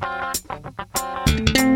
Música